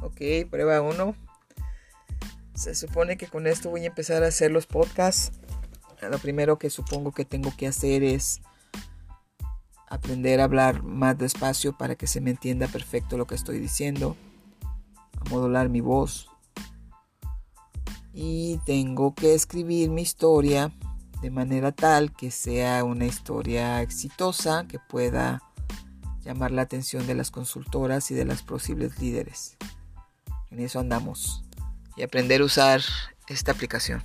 Ok, prueba uno. Se supone que con esto voy a empezar a hacer los podcasts. Lo primero que supongo que tengo que hacer es aprender a hablar más despacio para que se me entienda perfecto lo que estoy diciendo. A modular mi voz. Y tengo que escribir mi historia de manera tal que sea una historia exitosa que pueda llamar la atención de las consultoras y de las posibles líderes. En eso andamos. Y aprender a usar esta aplicación.